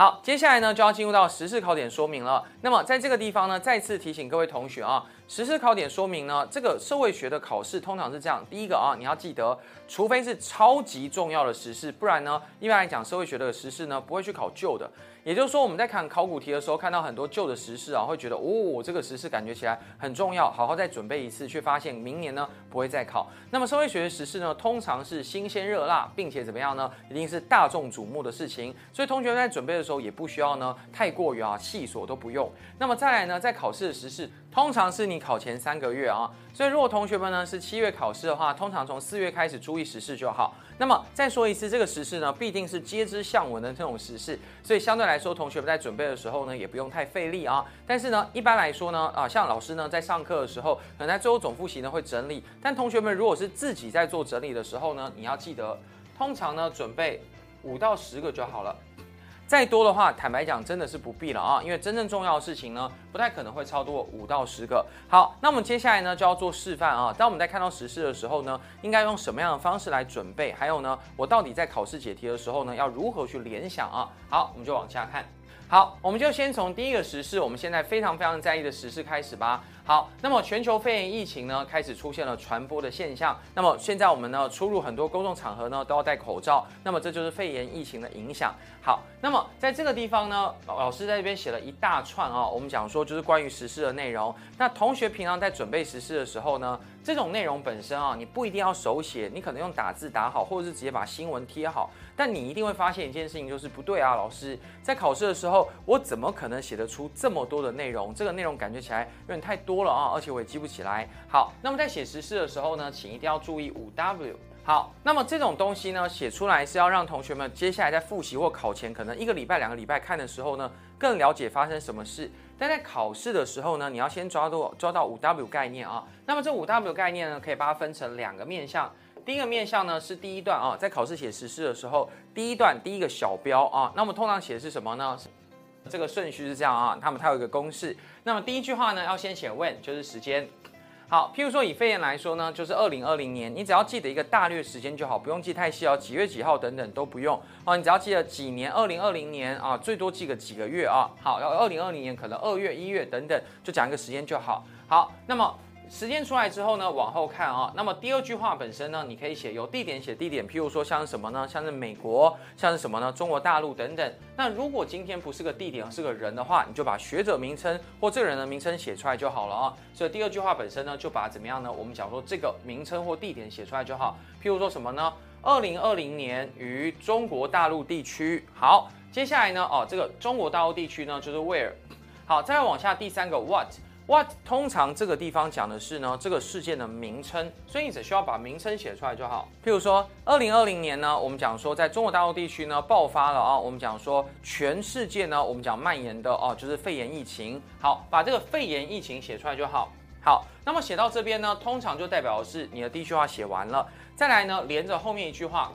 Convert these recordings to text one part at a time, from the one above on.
好，接下来呢就要进入到时事考点说明了。那么在这个地方呢，再次提醒各位同学啊，时事考点说明呢，这个社会学的考试通常是这样。第一个啊，你要记得，除非是超级重要的时事，不然呢，一般来讲，社会学的时事呢不会去考旧的。也就是说，我们在看考古题的时候，看到很多旧的时事啊，会觉得哦，这个时事感觉起来很重要，好好再准备一次，却发现明年呢不会再考。那么社会学的时事呢，通常是新鲜热辣，并且怎么样呢？一定是大众瞩目的事情。所以同学们在准备的时候，也不需要呢太过于啊细琐都不用。那么再来呢，在考试的时事，通常是你考前三个月啊。所以如果同学们呢是七月考试的话，通常从四月开始注意时事就好。那么再说一次，这个时事呢，必定是街知巷闻的这种时事，所以相对来说，同学们在准备的时候呢，也不用太费力啊。但是呢，一般来说呢，啊，像老师呢在上课的时候，可能在最后总复习呢会整理。但同学们如果是自己在做整理的时候呢，你要记得，通常呢准备五到十个就好了。再多的话，坦白讲，真的是不必了啊，因为真正重要的事情呢，不太可能会超过五到十个。好，那我们接下来呢就要做示范啊。当我们在看到时事的时候呢，应该用什么样的方式来准备？还有呢，我到底在考试解题的时候呢，要如何去联想啊？好，我们就往下看。好，我们就先从第一个时事，我们现在非常非常在意的时事开始吧。好，那么全球肺炎疫情呢，开始出现了传播的现象。那么现在我们呢，出入很多公众场合呢，都要戴口罩。那么这就是肺炎疫情的影响。好，那么在这个地方呢，老师在这边写了一大串啊，我们讲说就是关于时事的内容。那同学平常在准备时事的时候呢，这种内容本身啊，你不一定要手写，你可能用打字打好，或者是直接把新闻贴好。但你一定会发现一件事情，就是不对啊，老师在考试的时候，我怎么可能写得出这么多的内容？这个内容感觉起来有点太多了啊，而且我也记不起来。好，那么在写时事的时候呢，请一定要注意五 W。好，那么这种东西呢，写出来是要让同学们接下来在复习或考前，可能一个礼拜、两个礼拜看的时候呢，更了解发生什么事。但在考试的时候呢，你要先抓到抓到五 W 概念啊。那么这五 W 概念呢，可以把它分成两个面向。第一个面向呢是第一段啊，在考试写时事的时候，第一段第一个小标啊，那么通常写的是什么呢？这个顺序是这样啊，他们它有一个公式。那么第一句话呢要先写 when，就是时间。好，譬如说以肺炎来说呢，就是二零二零年，你只要记得一个大略时间就好，不用记太细哦，几月几号等等都不用哦，你只要记得几年，二零二零年啊，最多记个几个月啊。好，要二零二零年可能二月、一月等等，就讲一个时间就好。好，那么。时间出来之后呢，往后看啊，那么第二句话本身呢，你可以写有地点写地点，譬如说像什么呢？像是美国，像是什么呢？中国大陆等等。那如果今天不是个地点，是个人的话，你就把学者名称或这个人的名称写出来就好了啊。所以第二句话本身呢，就把怎么样呢？我们讲说这个名称或地点写出来就好。譬如说什么呢？二零二零年于中国大陆地区。好，接下来呢，哦，这个中国大陆地区呢，就是 where。好，再往下第三个 what。What 通常这个地方讲的是呢，这个事件的名称，所以你只需要把名称写出来就好。譬如说，二零二零年呢，我们讲说在中国大陆地区呢爆发了啊，我们讲说全世界呢，我们讲蔓延的哦，就是肺炎疫情。好，把这个肺炎疫情写出来就好。好，那么写到这边呢，通常就代表的是你的第一句话写完了。再来呢，连着后面一句话，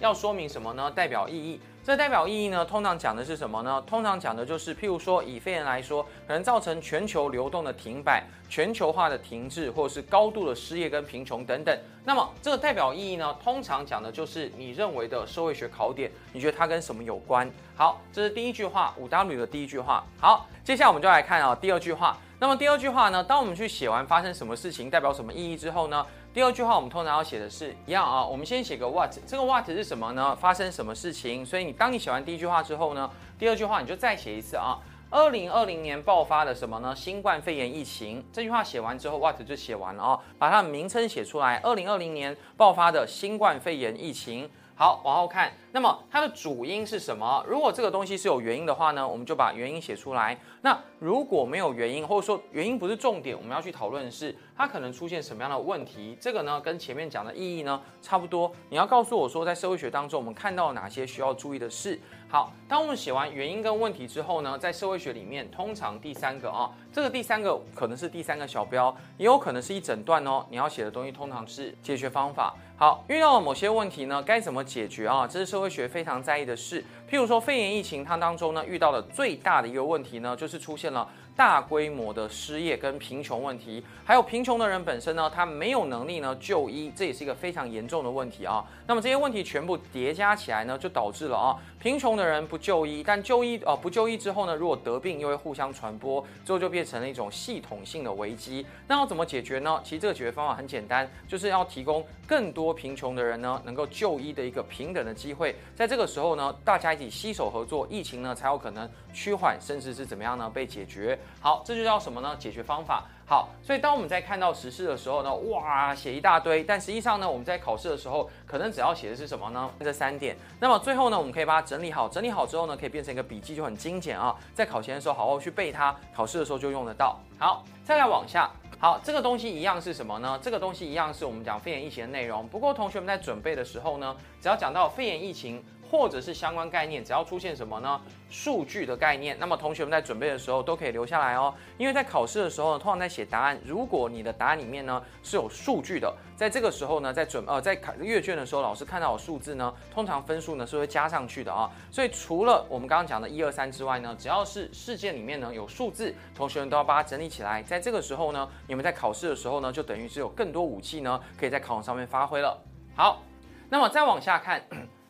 要说明什么呢？代表意义。这代表意义呢，通常讲的是什么呢？通常讲的就是，譬如说以肺炎来说，可能造成全球流动的停摆、全球化的停滞，或者是高度的失业跟贫穷等等。那么这个代表意义呢，通常讲的就是你认为的社会学考点，你觉得它跟什么有关？好，这是第一句话，五 W 的第一句话。好，接下来我们就来看啊，第二句话。那么第二句话呢，当我们去写完发生什么事情，代表什么意义之后呢？第二句话我们通常要写的是一样啊，我们先写个 what，这个 what 是什么呢？发生什么事情？所以你当你写完第一句话之后呢，第二句话你就再写一次啊。二零二零年爆发的什么呢？新冠肺炎疫情。这句话写完之后，what 就写完了啊，把它的名称写出来。二零二零年爆发的新冠肺炎疫情。好，往后看，那么它的主因是什么？如果这个东西是有原因的话呢，我们就把原因写出来。那如果没有原因，或者说原因不是重点，我们要去讨论的是它可能出现什么样的问题。这个呢，跟前面讲的意义呢差不多。你要告诉我说，在社会学当中，我们看到哪些需要注意的事。好，当我们写完原因跟问题之后呢，在社会学里面，通常第三个啊，这个第三个可能是第三个小标，也有可能是一整段哦。你要写的东西通常是解决方法。好，遇到了某些问题呢，该怎么解决啊？这是社会学非常在意的事。譬如说肺炎疫情，它当中呢遇到的最大的一个问题呢，就是出现了大规模的失业跟贫穷问题，还有贫穷的人本身呢，他没有能力呢就医，这也是一个非常严重的问题啊。那么这些问题全部叠加起来呢，就导致了啊，贫穷的人不就医，但就医啊不就医之后呢，如果得病又会互相传播，最后就变成了一种系统性的危机。那要怎么解决呢？其实这个解决方法很简单，就是要提供更多贫穷的人呢能够就医的一个平等的机会。在这个时候呢，大家一起携手合作，疫情呢才有可能趋缓，甚至是怎么样呢被解决。好，这就叫什么呢？解决方法。好，所以当我们在看到时事的时候呢，哇，写一大堆，但实际上呢，我们在考试的时候，可能只要写的是什么呢？这三点。那么最后呢，我们可以把它整理好，整理好之后呢，可以变成一个笔记，就很精简啊。在考前的时候，好好去背它，考试的时候就用得到。好，再来往下。好，这个东西一样是什么呢？这个东西一样是我们讲肺炎疫情的内容。不过同学们在准备的时候呢，只要讲到肺炎疫情。或者是相关概念，只要出现什么呢？数据的概念，那么同学们在准备的时候都可以留下来哦。因为在考试的时候呢，通常在写答案，如果你的答案里面呢是有数据的，在这个时候呢，在准呃在考阅卷的时候，老师看到有数字呢，通常分数呢是会加上去的啊。所以除了我们刚刚讲的一二三之外呢，只要是事件里面呢有数字，同学们都要把它整理起来。在这个时候呢，你们在考试的时候呢，就等于是有更多武器呢，可以在考场上面发挥了。好，那么再往下看。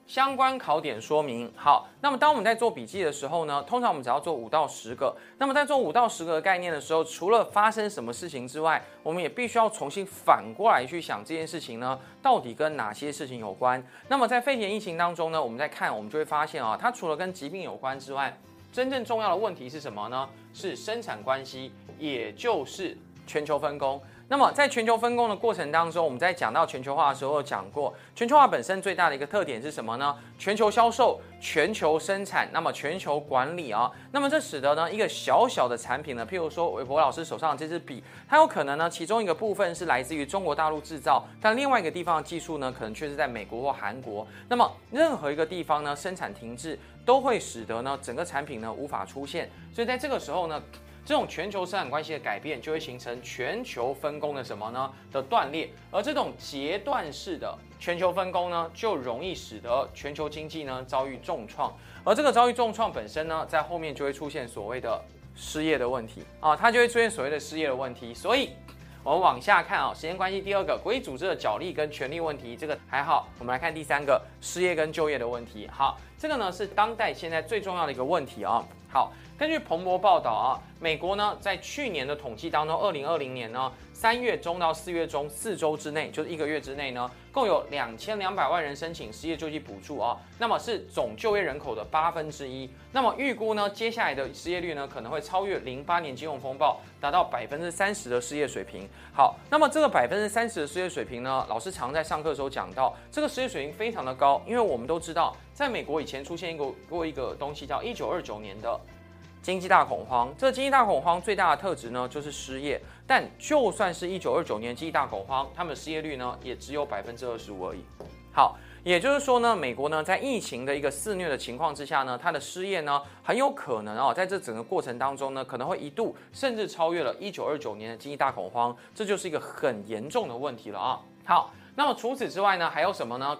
相关考点说明。好，那么当我们在做笔记的时候呢，通常我们只要做五到十个。那么在做五到十个的概念的时候，除了发生什么事情之外，我们也必须要重新反过来去想这件事情呢，到底跟哪些事情有关？那么在肺炎疫情当中呢，我们在看，我们就会发现啊，它除了跟疾病有关之外，真正重要的问题是什么呢？是生产关系，也就是全球分工。那么在全球分工的过程当中，我们在讲到全球化的时候讲过，全球化本身最大的一个特点是什么呢？全球销售、全球生产，那么全球管理啊，那么这使得呢一个小小的产品呢，譬如说韦伯老师手上的这支笔，它有可能呢其中一个部分是来自于中国大陆制造，但另外一个地方的技术呢可能却是在美国或韩国。那么任何一个地方呢生产停滞，都会使得呢整个产品呢无法出现。所以在这个时候呢。这种全球生产关系的改变，就会形成全球分工的什么呢？的断裂，而这种截断式的全球分工呢，就容易使得全球经济呢遭遇重创，而这个遭遇重创本身呢，在后面就会出现所谓的失业的问题啊，它就会出现所谓的失业的问题。所以，我们往下看啊，时间关系，第二个国际组织的角力跟权力问题，这个还好。我们来看第三个失业跟就业的问题。好，这个呢是当代现在最重要的一个问题啊。好。根据彭博报道啊，美国呢在去年的统计当中，二零二零年呢三月中到四月中四周之内，就是一个月之内呢，共有两千两百万人申请失业救济补助啊，那么是总就业人口的八分之一。那么预估呢，接下来的失业率呢可能会超越零八年金融风暴，达到百分之三十的失业水平。好，那么这个百分之三十的失业水平呢，老师常在上课的时候讲到，这个失业水平非常的高，因为我们都知道，在美国以前出现一个过一个东西叫一九二九年的。经济大恐慌，这经济大恐慌最大的特质呢，就是失业。但就算是一九二九年经济大恐慌，他们的失业率呢，也只有百分之二十五而已。好，也就是说呢，美国呢，在疫情的一个肆虐的情况之下呢，它的失业呢，很有可能啊，在这整个过程当中呢，可能会一度甚至超越了一九二九年的经济大恐慌，这就是一个很严重的问题了啊。好，那么除此之外呢，还有什么呢？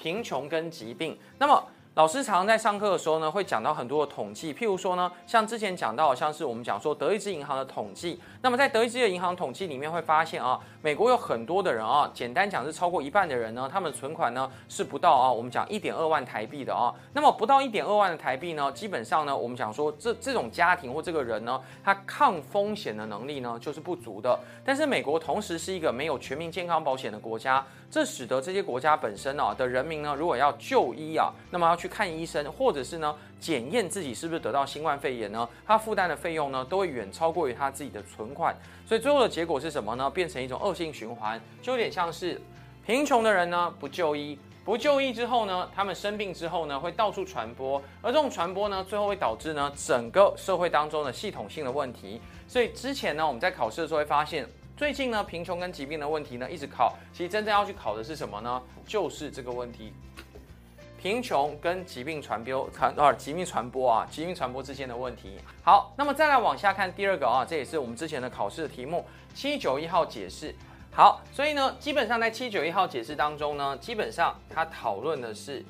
贫穷跟疾病。那么老师常常在上课的时候呢，会讲到很多的统计，譬如说呢，像之前讲到，像是我们讲说德意志银行的统计，那么在德意志的银行统计里面会发现啊，美国有很多的人啊，简单讲是超过一半的人呢，他们存款呢是不到啊，我们讲一点二万台币的啊，那么不到一点二万的台币呢，基本上呢，我们讲说这这种家庭或这个人呢，他抗风险的能力呢就是不足的，但是美国同时是一个没有全民健康保险的国家。这使得这些国家本身啊的人民呢，如果要就医啊，那么要去看医生，或者是呢检验自己是不是得到新冠肺炎呢，他负担的费用呢都会远超过于他自己的存款，所以最后的结果是什么呢？变成一种恶性循环，就有点像是贫穷的人呢不就医，不就医之后呢，他们生病之后呢会到处传播，而这种传播呢最后会导致呢整个社会当中的系统性的问题。所以之前呢我们在考试的时候会发现。最近呢，贫穷跟疾病的问题呢，一直考。其实真正要去考的是什么呢？就是这个问题：贫穷跟疾病传播传啊，疾病传播啊，疾病传播之间的问题。好，那么再来往下看第二个啊，这也是我们之前的考试的题目。七九一号解释。好，所以呢，基本上在七九一号解释当中呢，基本上它讨论的是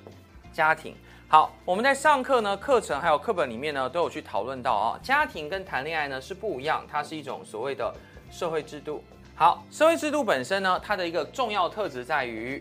家庭。好，我们在上课呢，课程还有课本里面呢，都有去讨论到啊，家庭跟谈恋爱呢是不一样，它是一种所谓的社会制度。好，社会制度本身呢，它的一个重要特质在于，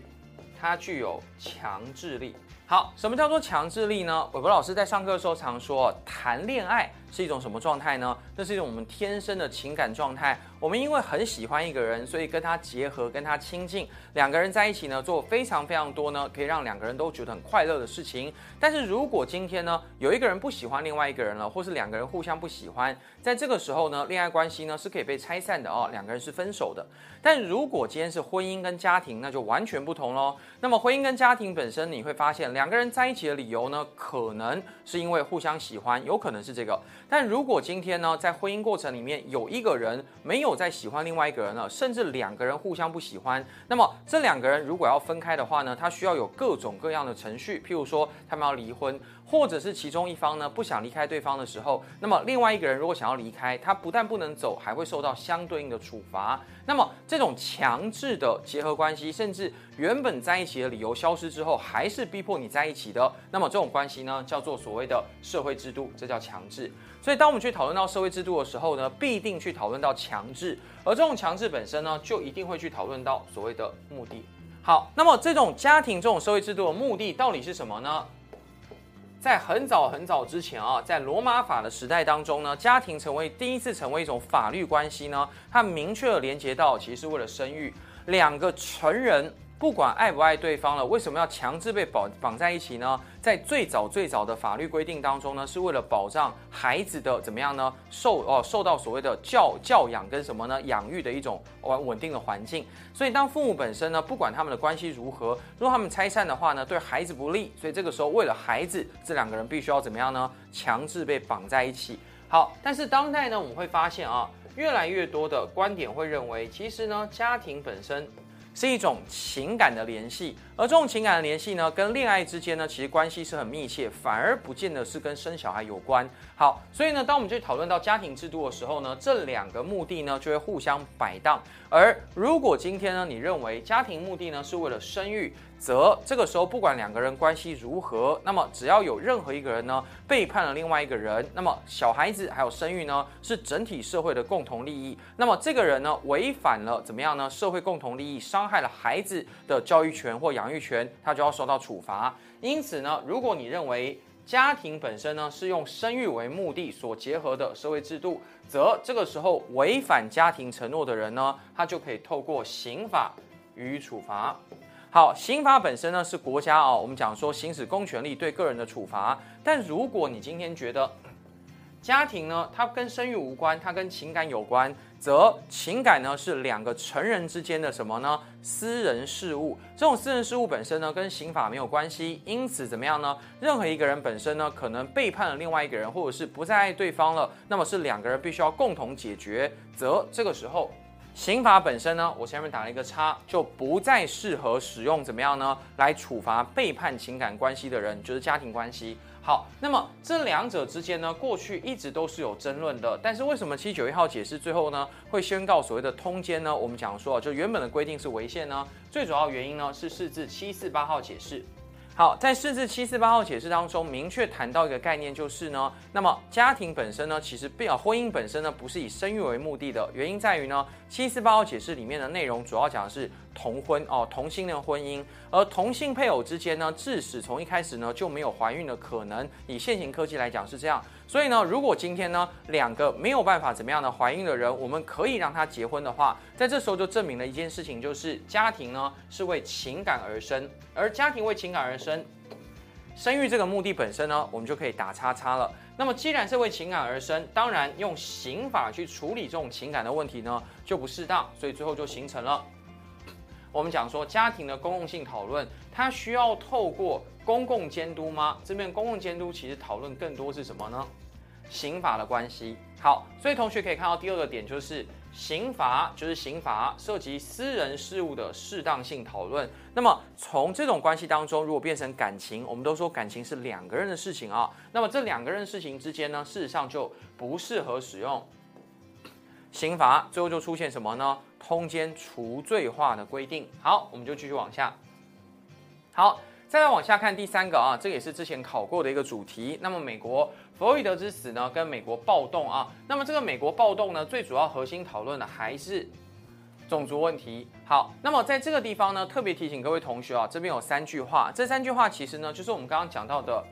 它具有强制力。好，什么叫做强制力呢？韦博老师在上课的时候常说，谈恋爱是一种什么状态呢？这是一种我们天生的情感状态。我们因为很喜欢一个人，所以跟他结合，跟他亲近，两个人在一起呢，做非常非常多呢，可以让两个人都觉得很快乐的事情。但是如果今天呢，有一个人不喜欢另外一个人了，或是两个人互相不喜欢，在这个时候呢，恋爱关系呢是可以被拆散的哦，两个人是分手的。但如果今天是婚姻跟家庭，那就完全不同喽。那么婚姻跟家庭本身，你会发现两个人在一起的理由呢，可能是因为互相喜欢，有可能是这个。但如果今天呢，在婚姻过程里面有一个人没有再喜欢另外一个人了，甚至两个人互相不喜欢，那么这两个人如果要分开的话呢，他需要有各种各样的程序，譬如说他们要离婚，或者是其中一方呢不想离开对方的时候，那么另外一个人如果想要离开，他不但不能走，还会受到相对应的处罚。那么这种强制的结合关系，甚至原本在一起的理由消失之后，还是逼迫你在一起的，那么这种关系呢，叫做所谓的社会制度，这叫强制。所以当我们去讨论到社会制度的时候呢，必定去讨论到强制，而这种强制本身呢，就一定会去讨论到所谓的目的。好，那么这种家庭这种社会制度的目的到底是什么呢？在很早很早之前啊，在罗马法的时代当中呢，家庭成为第一次成为一种法律关系呢，它明确的连接到其实是为了生育，两个成人。不管爱不爱对方了，为什么要强制被绑绑在一起呢？在最早最早的法律规定当中呢，是为了保障孩子的怎么样呢？受哦受到所谓的教教养跟什么呢？养育的一种稳稳定的环境。所以当父母本身呢，不管他们的关系如何，如果他们拆散的话呢，对孩子不利。所以这个时候为了孩子，这两个人必须要怎么样呢？强制被绑在一起。好，但是当代呢，我们会发现啊，越来越多的观点会认为，其实呢，家庭本身。是一种情感的联系，而这种情感的联系呢，跟恋爱之间呢，其实关系是很密切，反而不见得是跟生小孩有关。好，所以呢，当我们去讨论到家庭制度的时候呢，这两个目的呢，就会互相摆荡。而如果今天呢，你认为家庭目的呢是为了生育，则这个时候不管两个人关系如何，那么只要有任何一个人呢背叛了另外一个人，那么小孩子还有生育呢是整体社会的共同利益。那么这个人呢违反了怎么样呢？社会共同利益，伤害了孩子的教育权或养权，他就要受到处罚。因此呢，如果你认为家庭本身呢是用生育为目的所结合的社会制度，则这个时候违反家庭承诺的人呢，他就可以透过刑法予以处罚。好，刑法本身呢是国家啊，我们讲说行使公权力对个人的处罚。但如果你今天觉得家庭呢，它跟生育无关，它跟情感有关。则情感呢是两个成人之间的什么呢？私人事务。这种私人事务本身呢跟刑法没有关系，因此怎么样呢？任何一个人本身呢可能背叛了另外一个人，或者是不再爱对方了，那么是两个人必须要共同解决。则这个时候，刑法本身呢，我前面打了一个叉，就不再适合使用怎么样呢？来处罚背叛情感关系的人，就是家庭关系。好，那么这两者之间呢，过去一直都是有争论的。但是为什么七九一号解释最后呢，会宣告所谓的通奸呢？我们讲说，就原本的规定是违宪呢？最主要原因呢，是四字七四八号解释。好，在甚至七四八号解释当中，明确谈到一个概念，就是呢，那么家庭本身呢，其实不，婚姻本身呢，不是以生育为目的的。原因在于呢，七四八号解释里面的内容主要讲的是同婚哦，同性的婚姻，而同性配偶之间呢，致使从一开始呢就没有怀孕的可能。以现行科技来讲是这样。所以呢，如果今天呢两个没有办法怎么样的怀孕的人，我们可以让他结婚的话，在这时候就证明了一件事情，就是家庭呢是为情感而生，而家庭为情感而生，生育这个目的本身呢，我们就可以打叉叉了。那么既然是为情感而生，当然用刑法去处理这种情感的问题呢就不适当，所以最后就形成了我们讲说家庭的公共性讨论，它需要透过公共监督吗？这边公共监督其实讨论更多是什么呢？刑法的关系。好，所以同学可以看到第二个点就是刑法，就是刑法涉及私人事务的适当性讨论。那么从这种关系当中，如果变成感情，我们都说感情是两个人的事情啊。那么这两个人事情之间呢，事实上就不适合使用刑法。最后就出现什么呢？通奸除罪化的规定。好，我们就继续往下。好。再来往下看第三个啊，这也是之前考过的一个主题。那么美国弗洛伊德之死呢，跟美国暴动啊，那么这个美国暴动呢，最主要核心讨论的还是种族问题。好，那么在这个地方呢，特别提醒各位同学啊，这边有三句话，这三句话其实呢，就是我们刚刚讲到的。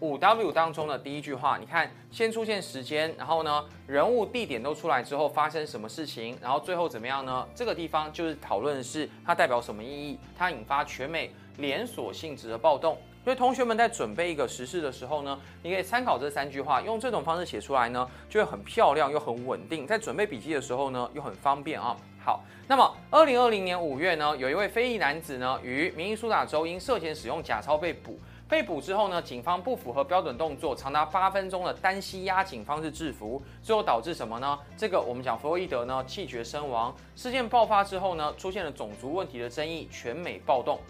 五 W 当中的第一句话，你看，先出现时间，然后呢，人物、地点都出来之后发生什么事情，然后最后怎么样呢？这个地方就是讨论的是它代表什么意义，它引发全美连锁性质的暴动。所以同学们在准备一个时事的时候呢，你可以参考这三句话，用这种方式写出来呢，就会很漂亮又很稳定。在准备笔记的时候呢，又很方便啊。好，那么二零二零年五月呢，有一位非裔男子呢，于明尼苏达州因涉嫌使用假钞被捕。被捕之后呢，警方不符合标准动作，长达八分钟的单膝压颈方式制服，最后导致什么呢？这个我们讲弗洛伊德呢气绝身亡。事件爆发之后呢，出现了种族问题的争议，全美暴动。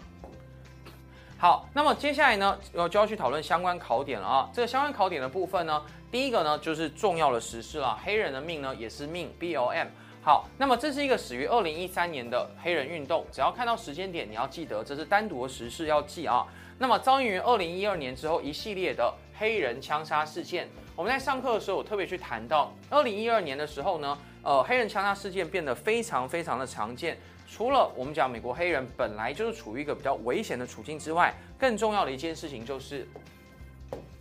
好，那么接下来呢，要就要去讨论相关考点了啊。这个相关考点的部分呢，第一个呢就是重要的时事了，黑人的命呢也是命，B O M。好，那么这是一个始于二零一三年的黑人运动，只要看到时间点，你要记得这是单独的时事要记啊。那么，遭遇于二零一二年之后一系列的黑人枪杀事件，我们在上课的时候，我特别去谈到，二零一二年的时候呢，呃，黑人枪杀事件变得非常非常的常见。除了我们讲美国黑人本来就是处于一个比较危险的处境之外，更重要的一件事情就是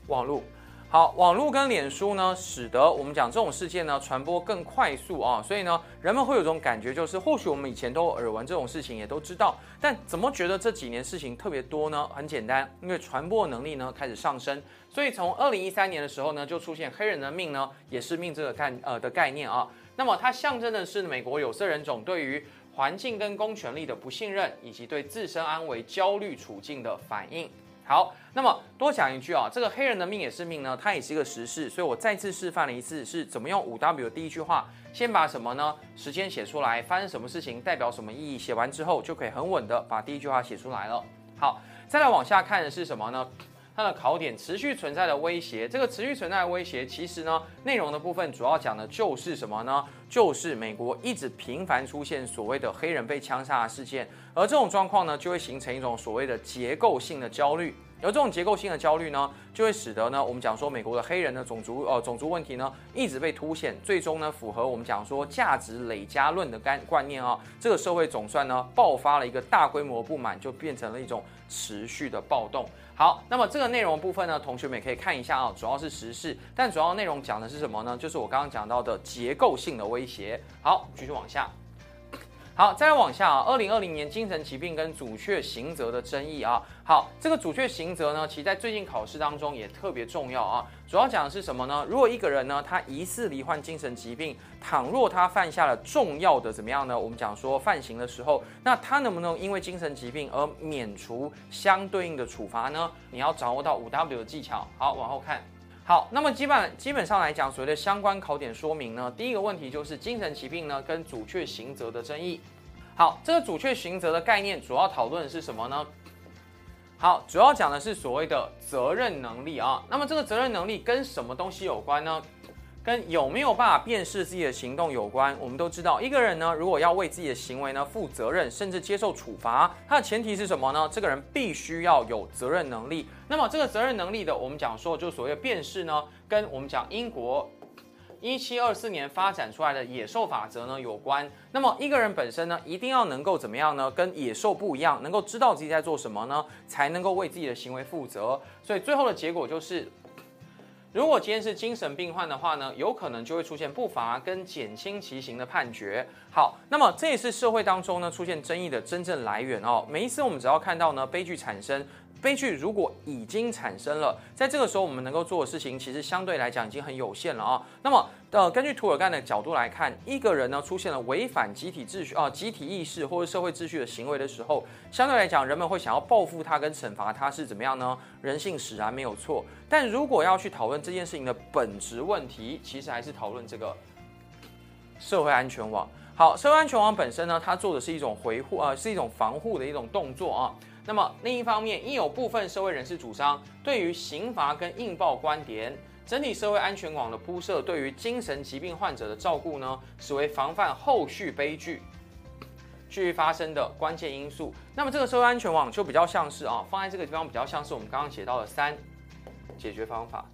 网络。好，网络跟脸书呢，使得我们讲这种事件呢传播更快速啊，所以呢，人们会有种感觉，就是或许我们以前都耳闻这种事情，也都知道，但怎么觉得这几年事情特别多呢？很简单，因为传播能力呢开始上升，所以从二零一三年的时候呢，就出现黑人的命呢也是命这个概呃的概念啊。那么它象征的是美国有色人种对于环境跟公权力的不信任，以及对自身安危焦虑处境的反应。好，那么多讲一句啊，这个黑人的命也是命呢，它也是一个时事，所以我再次示范了一次是怎么用五 W 第一句话，先把什么呢？时间写出来，发生什么事情，代表什么意义，写完之后就可以很稳的把第一句话写出来了。好，再来往下看的是什么呢？它的考点持续存在的威胁，这个持续存在的威胁，其实呢，内容的部分主要讲的就是什么呢？就是美国一直频繁出现所谓的黑人被枪杀的事件，而这种状况呢，就会形成一种所谓的结构性的焦虑。而这种结构性的焦虑呢，就会使得呢，我们讲说美国的黑人的种族呃种族问题呢，一直被凸显，最终呢，符合我们讲说价值累加论的概观念啊，这个社会总算呢爆发了一个大规模不满，就变成了一种持续的暴动。好，那么这个内容部分呢，同学们也可以看一下啊，主要是时事，但主要内容讲的是什么呢？就是我刚刚讲到的结构性的威胁。好，继续往下。好，再来往下啊，二零二零年精神疾病跟阻却刑责的争议啊。好，这个阻却刑责呢，其实在最近考试当中也特别重要啊。主要讲的是什么呢？如果一个人呢，他疑似罹患精神疾病，倘若他犯下了重要的怎么样呢？我们讲说犯刑的时候，那他能不能因为精神疾病而免除相对应的处罚呢？你要掌握到五 W 的技巧。好，往后看。好，那么基本基本上来讲，所谓的相关考点说明呢，第一个问题就是精神疾病呢跟主却刑责的争议。好，这个主却刑责的概念主要讨论的是什么呢？好，主要讲的是所谓的责任能力啊。那么这个责任能力跟什么东西有关呢？跟有没有办法辨识自己的行动有关。我们都知道，一个人呢，如果要为自己的行为呢负责任，甚至接受处罚，他的前提是什么呢？这个人必须要有责任能力。那么这个责任能力的，我们讲说，就所谓的辨识呢，跟我们讲英国一七二四年发展出来的野兽法则呢有关。那么一个人本身呢，一定要能够怎么样呢？跟野兽不一样，能够知道自己在做什么呢，才能够为自己的行为负责。所以最后的结果就是。如果今天是精神病患的话呢，有可能就会出现不罚跟减轻其刑的判决。好，那么这也是社会当中呢出现争议的真正来源哦。每一次我们只要看到呢悲剧产生。悲剧如果已经产生了，在这个时候我们能够做的事情，其实相对来讲已经很有限了啊。那么，呃，根据涂尔干的角度来看，一个人呢出现了违反集体秩序啊、集体意识或者社会秩序的行为的时候，相对来讲，人们会想要报复他跟惩罚他是怎么样呢？人性使然没有错。但如果要去讨论这件事情的本质问题，其实还是讨论这个社会安全网。好，社会安全网本身呢，它做的是一种维护啊，是一种防护的一种动作啊。那么另一方面，亦有部分社会人士主张，对于刑罚跟硬报观点，整体社会安全网的铺设，对于精神疾病患者的照顾呢，视为防范后续悲剧去发生的关键因素。那么这个社会安全网就比较像是啊，放在这个地方比较像是我们刚刚写到的三解决方法。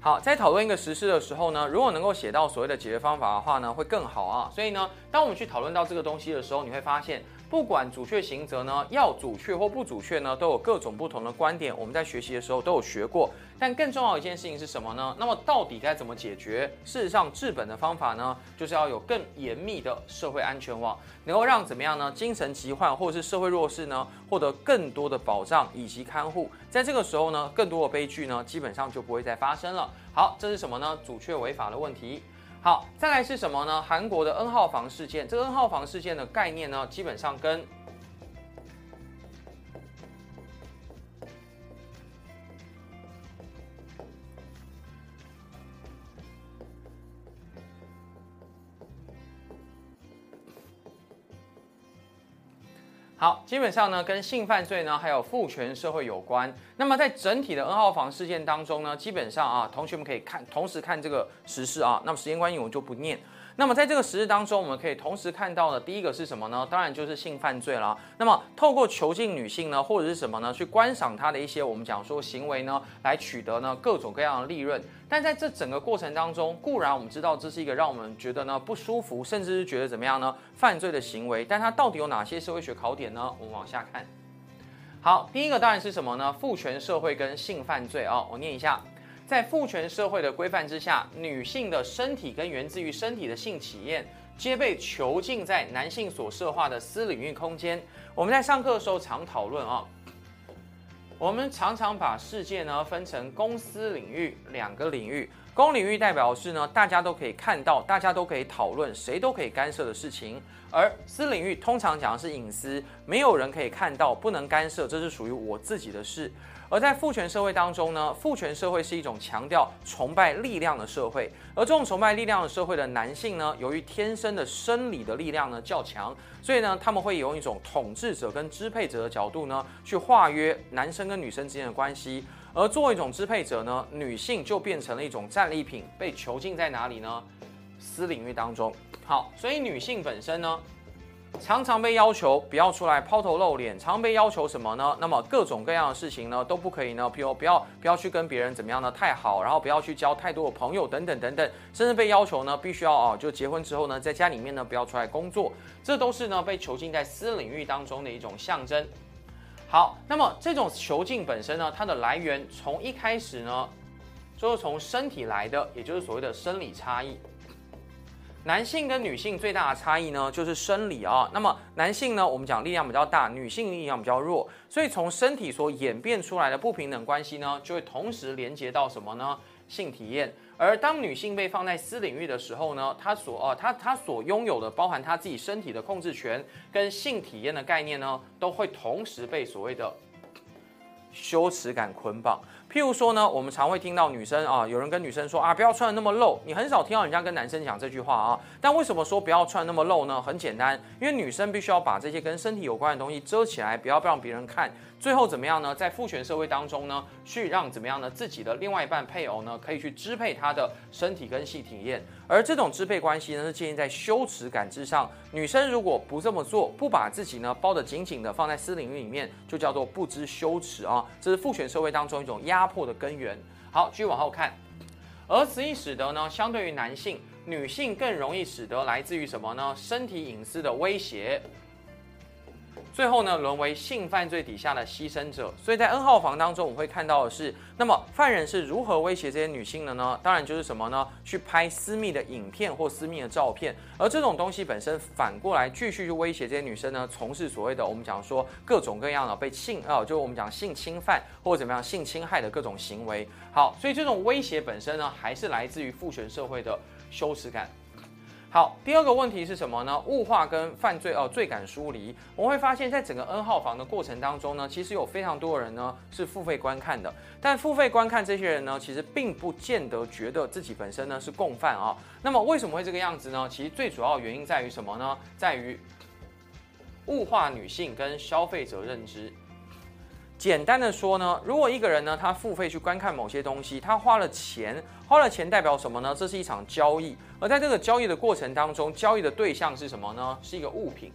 好，在讨论一个实施的时候呢，如果能够写到所谓的解决方法的话呢，会更好啊。所以呢，当我们去讨论到这个东西的时候，你会发现，不管阻却刑责呢，要阻却或不阻却呢，都有各种不同的观点。我们在学习的时候都有学过。但更重要一件事情是什么呢？那么到底该怎么解决？事实上，治本的方法呢，就是要有更严密的社会安全网，能够让怎么样呢？精神疾患或者是社会弱势呢，获得更多的保障以及看护。在这个时候呢，更多的悲剧呢，基本上就不会再发生了。好，这是什么呢？阻却违法的问题。好，再来是什么呢？韩国的 N 号房事件。这个 N 号房事件的概念呢，基本上跟好，基本上呢，跟性犯罪呢，还有父权社会有关。那么在整体的 N 号房事件当中呢，基本上啊，同学们可以看，同时看这个实事啊。那么时间关系，我就不念。那么在这个时日当中，我们可以同时看到的第一个是什么呢？当然就是性犯罪了。那么透过囚禁女性呢，或者是什么呢？去观赏她的一些我们讲说行为呢，来取得呢各种各样的利润。但在这整个过程当中，固然我们知道这是一个让我们觉得呢不舒服，甚至是觉得怎么样呢犯罪的行为。但它到底有哪些社会学考点呢？我们往下看。好，第一个当然是什么呢？父权社会跟性犯罪啊，我念一下。在父权社会的规范之下，女性的身体跟源自于身体的性体验，皆被囚禁在男性所设化的私领域空间。我们在上课的时候常讨论啊，我们常常把世界呢分成公私领域两个领域。公领域代表的是呢，大家都可以看到，大家都可以讨论，谁都可以干涉的事情；而私领域通常讲的是隐私，没有人可以看到，不能干涉，这是属于我自己的事。而在父权社会当中呢，父权社会是一种强调崇拜力量的社会，而这种崇拜力量的社会的男性呢，由于天生的生理的力量呢较强，所以呢，他们会用一种统治者跟支配者的角度呢，去划约男生跟女生之间的关系。而作为一种支配者呢，女性就变成了一种战利品，被囚禁在哪里呢？私领域当中。好，所以女性本身呢，常常被要求不要出来抛头露脸，常被要求什么呢？那么各种各样的事情呢都不可以呢，比如不要不要去跟别人怎么样呢太好，然后不要去交太多的朋友等等等等，甚至被要求呢必须要啊就结婚之后呢在家里面呢不要出来工作，这都是呢被囚禁在私领域当中的一种象征。好，那么这种囚禁本身呢，它的来源从一开始呢就是从身体来的，也就是所谓的生理差异。男性跟女性最大的差异呢，就是生理啊。那么男性呢，我们讲力量比较大，女性力量比较弱，所以从身体所演变出来的不平等关系呢，就会同时连接到什么呢？性体验。而当女性被放在私领域的时候呢，她所呃，她她所拥有的，包含她自己身体的控制权跟性体验的概念呢，都会同时被所谓的羞耻感捆绑。譬如说呢，我们常会听到女生啊，有人跟女生说啊，不要穿的那么露。你很少听到人家跟男生讲这句话啊。但为什么说不要穿那么露呢？很简单，因为女生必须要把这些跟身体有关的东西遮起来，不要让别人看。最后怎么样呢？在父权社会当中呢，去让怎么样呢？自己的另外一半配偶呢，可以去支配他的身体跟性体验。而这种支配关系呢，是建立在羞耻感之上。女生如果不这么做，不把自己呢包得紧紧的放在私领域里面，就叫做不知羞耻啊。这是父权社会当中一种压迫的根源。好，继续往后看，而此亦使得呢，相对于男性，女性更容易使得来自于什么呢？身体隐私的威胁。最后呢，沦为性犯罪底下的牺牲者。所以在 N 号房当中，我们会看到的是，那么犯人是如何威胁这些女性的呢？当然就是什么呢？去拍私密的影片或私密的照片，而这种东西本身反过来继续去威胁这些女生呢，从事所谓的我们讲说各种各样的被性啊，就我们讲性侵犯或者怎么样性侵害的各种行为。好，所以这种威胁本身呢，还是来自于父权社会的羞耻感。好，第二个问题是什么呢？物化跟犯罪哦，罪感疏离。我会发现，在整个 N 号房的过程当中呢，其实有非常多的人呢是付费观看的。但付费观看这些人呢，其实并不见得觉得自己本身呢是共犯啊。那么为什么会这个样子呢？其实最主要原因在于什么呢？在于物化女性跟消费者认知。简单的说呢，如果一个人呢，他付费去观看某些东西，他花了钱，花了钱代表什么呢？这是一场交易，而在这个交易的过程当中，交易的对象是什么呢？是一个物品。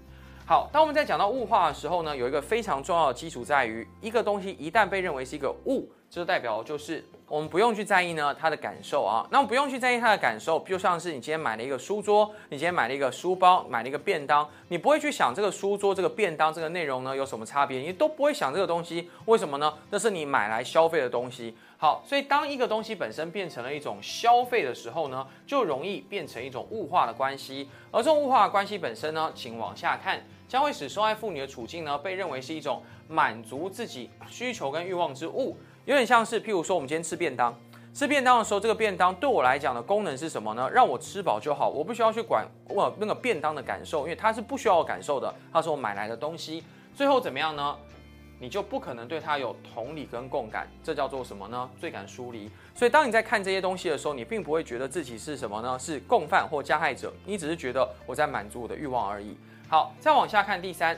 好，当我们在讲到物化的时候呢，有一个非常重要的基础在于，一个东西一旦被认为是一个物，这就代表就是我们不用去在意呢它的感受啊。那我们不用去在意它的感受，就像是你今天买了一个书桌，你今天买了一个书包，买了一个便当，你不会去想这个书桌、这个便当、这个内容呢有什么差别，你都不会想这个东西，为什么呢？那是你买来消费的东西。好，所以当一个东西本身变成了一种消费的时候呢，就容易变成一种物化的关系。而这种物化的关系本身呢，请往下看，将会使受害妇女的处境呢，被认为是一种满足自己需求跟欲望之物，有点像是，譬如说我们今天吃便当，吃便当的时候，这个便当对我来讲的功能是什么呢？让我吃饱就好，我不需要去管我那个便当的感受，因为它是不需要我感受的，它是我买来的东西。最后怎么样呢？你就不可能对它有同理跟共感，这叫做什么呢？罪感疏离。所以当你在看这些东西的时候，你并不会觉得自己是什么呢？是共犯或加害者，你只是觉得我在满足我的欲望而已。好，再往下看第三，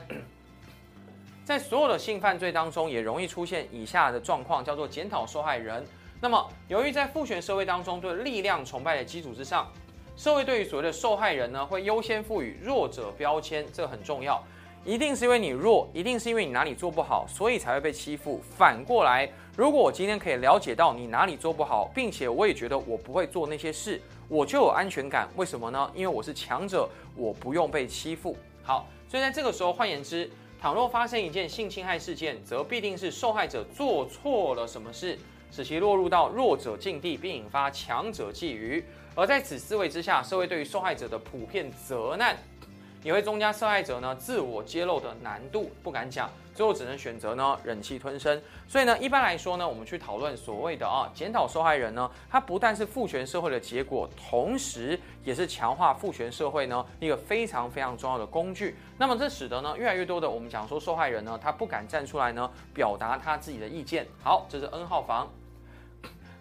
在所有的性犯罪当中，也容易出现以下的状况，叫做检讨受害人。那么，由于在父权社会当中对力量崇拜的基础之上，社会对于所谓的受害人呢，会优先赋予弱者标签，这很重要。一定是因为你弱，一定是因为你哪里做不好，所以才会被欺负。反过来，如果我今天可以了解到你哪里做不好，并且我也觉得我不会做那些事，我就有安全感。为什么呢？因为我是强者，我不用被欺负。好，所以在这个时候，换言之，倘若发生一件性侵害事件，则必定是受害者做错了什么事，使其落入到弱者境地，并引发强者觊觎。而在此思维之下，社会对于受害者的普遍责难。也会增加受害者呢自我揭露的难度，不敢讲，最后只能选择呢忍气吞声。所以呢，一般来说呢，我们去讨论所谓的啊检讨受害人呢，它不但是父权社会的结果，同时也是强化父权社会呢一个非常非常重要的工具。那么这使得呢越来越多的我们讲说受害人呢，他不敢站出来呢表达他自己的意见。好，这是 N 号房。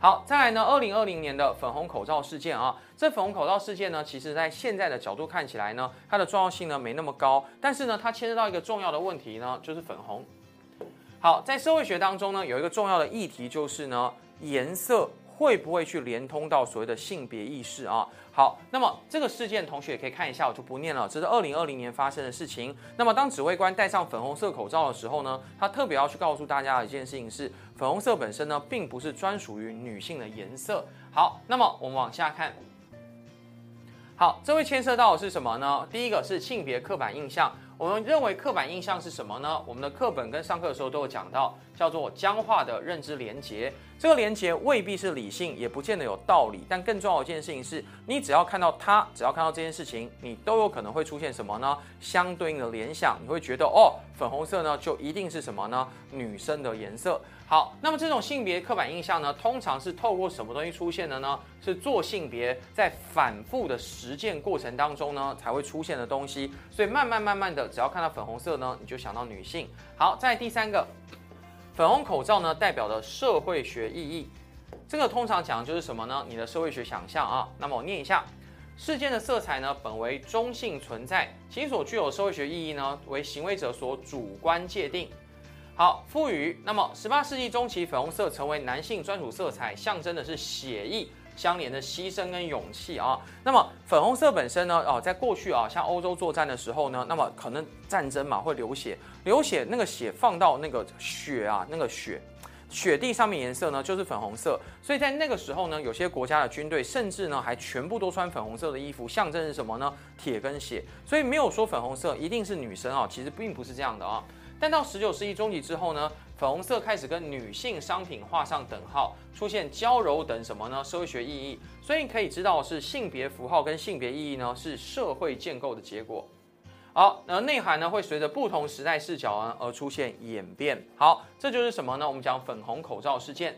好，再来呢，二零二零年的粉红口罩事件啊，这粉红口罩事件呢，其实在现在的角度看起来呢，它的重要性呢没那么高，但是呢，它牵涉到一个重要的问题呢，就是粉红。好，在社会学当中呢，有一个重要的议题就是呢，颜色。会不会去连通到所谓的性别意识啊？好，那么这个事件同学也可以看一下，我就不念了。这是二零二零年发生的事情。那么当指挥官戴上粉红色口罩的时候呢，他特别要去告诉大家的一件事情是，粉红色本身呢，并不是专属于女性的颜色。好，那么我们往下看。好，这会牵涉到的是什么呢？第一个是性别刻板印象。我们认为刻板印象是什么呢？我们的课本跟上课的时候都有讲到，叫做僵化的认知连结。这个连结未必是理性，也不见得有道理。但更重要的一件事情是，你只要看到它，只要看到这件事情，你都有可能会出现什么呢？相对应的联想，你会觉得哦，粉红色呢就一定是什么呢？女生的颜色。好，那么这种性别刻板印象呢，通常是透过什么东西出现的呢？是做性别在反复的实践过程当中呢，才会出现的东西。所以慢慢慢慢的，只要看到粉红色呢，你就想到女性。好，在第三个，粉红口罩呢，代表的社会学意义。这个通常讲的就是什么呢？你的社会学想象啊。那么我念一下，事件的色彩呢，本为中性存在，其所具有社会学意义呢，为行为者所主观界定。好，赋予。那么，十八世纪中期，粉红色成为男性专属色彩，象征的是血意相连的牺牲跟勇气啊。那么，粉红色本身呢，哦，在过去啊，像欧洲作战的时候呢，那么可能战争嘛会流血，流血那个血放到那个血啊，那个血雪地上面颜色呢就是粉红色。所以在那个时候呢，有些国家的军队甚至呢还全部都穿粉红色的衣服，象征是什么呢？铁跟血。所以没有说粉红色一定是女生啊，其实并不是这样的啊。但到十九世纪中期之后呢，粉红色开始跟女性商品画上等号，出现娇柔等什么呢？社会学意义。所以你可以知道是性别符号跟性别意义呢是社会建构的结果。好，那内涵呢会随着不同时代视角啊而出现演变。好，这就是什么呢？我们讲粉红口罩事件。